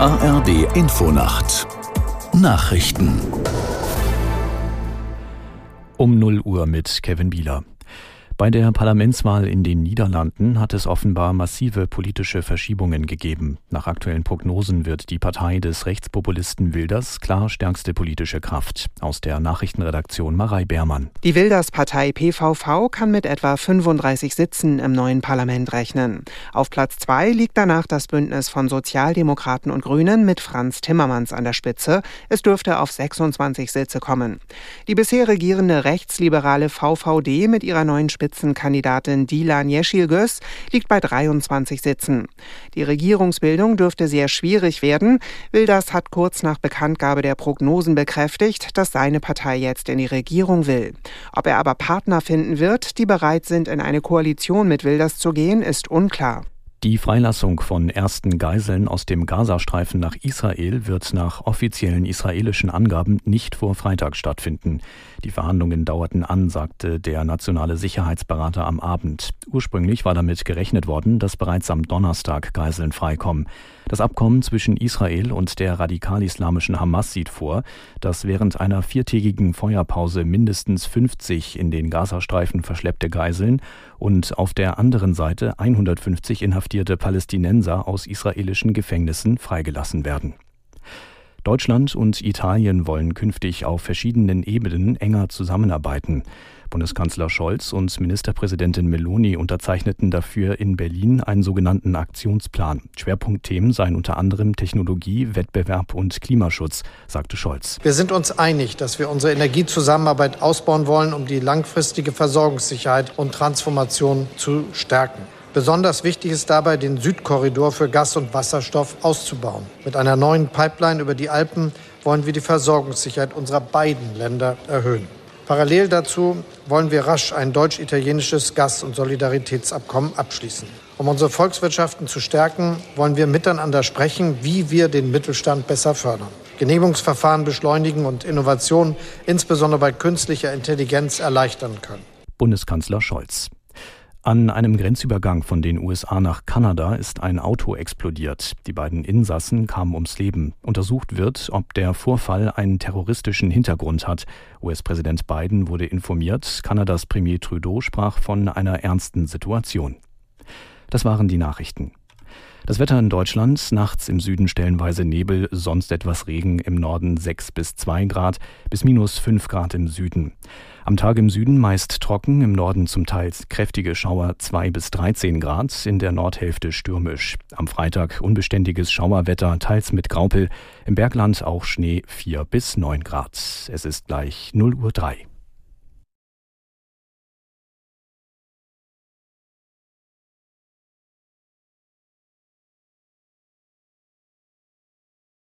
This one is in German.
ARD Infonacht Nachrichten um 0 Uhr mit Kevin Bieler. Bei der Parlamentswahl in den Niederlanden hat es offenbar massive politische Verschiebungen gegeben. Nach aktuellen Prognosen wird die Partei des Rechtspopulisten Wilders klar stärkste politische Kraft. Aus der Nachrichtenredaktion Marei Beermann. Die Wilders-Partei PVV kann mit etwa 35 Sitzen im neuen Parlament rechnen. Auf Platz zwei liegt danach das Bündnis von Sozialdemokraten und Grünen mit Franz Timmermans an der Spitze. Es dürfte auf 26 Sitze kommen. Die bisher regierende rechtsliberale VVD mit ihrer neuen Spitze Spitzenkandidatin Dilan Yeşilgöz liegt bei 23 Sitzen. Die Regierungsbildung dürfte sehr schwierig werden. Wilders hat kurz nach Bekanntgabe der Prognosen bekräftigt, dass seine Partei jetzt in die Regierung will. Ob er aber Partner finden wird, die bereit sind, in eine Koalition mit Wilders zu gehen, ist unklar. Die Freilassung von ersten Geiseln aus dem Gazastreifen nach Israel wird nach offiziellen israelischen Angaben nicht vor Freitag stattfinden. Die Verhandlungen dauerten an, sagte der nationale Sicherheitsberater am Abend. Ursprünglich war damit gerechnet worden, dass bereits am Donnerstag Geiseln freikommen. Das Abkommen zwischen Israel und der radikal-islamischen Hamas sieht vor, dass während einer viertägigen Feuerpause mindestens 50 in den Gazastreifen verschleppte Geiseln und auf der anderen Seite 150 inhaftierte Palästinenser aus israelischen Gefängnissen freigelassen werden. Deutschland und Italien wollen künftig auf verschiedenen Ebenen enger zusammenarbeiten. Bundeskanzler Scholz und Ministerpräsidentin Meloni unterzeichneten dafür in Berlin einen sogenannten Aktionsplan. Schwerpunktthemen seien unter anderem Technologie, Wettbewerb und Klimaschutz, sagte Scholz. Wir sind uns einig, dass wir unsere Energiezusammenarbeit ausbauen wollen, um die langfristige Versorgungssicherheit und Transformation zu stärken. Besonders wichtig ist dabei, den Südkorridor für Gas und Wasserstoff auszubauen. Mit einer neuen Pipeline über die Alpen wollen wir die Versorgungssicherheit unserer beiden Länder erhöhen. Parallel dazu wollen wir rasch ein deutsch-italienisches Gas- und Solidaritätsabkommen abschließen. Um unsere Volkswirtschaften zu stärken, wollen wir miteinander sprechen, wie wir den Mittelstand besser fördern. Genehmigungsverfahren beschleunigen und Innovationen, insbesondere bei künstlicher Intelligenz, erleichtern können. Bundeskanzler Scholz. An einem Grenzübergang von den USA nach Kanada ist ein Auto explodiert. Die beiden Insassen kamen ums Leben. Untersucht wird, ob der Vorfall einen terroristischen Hintergrund hat. US-Präsident Biden wurde informiert. Kanadas Premier Trudeau sprach von einer ernsten Situation. Das waren die Nachrichten. Das Wetter in Deutschland, nachts im Süden stellenweise Nebel, sonst etwas Regen, im Norden 6 bis 2 Grad, bis minus 5 Grad im Süden. Am Tag im Süden meist trocken, im Norden zum Teil kräftige Schauer 2 bis 13 Grad, in der Nordhälfte stürmisch. Am Freitag unbeständiges Schauerwetter, teils mit Graupel, im Bergland auch Schnee 4 bis 9 Grad. Es ist gleich 0 Uhr 3.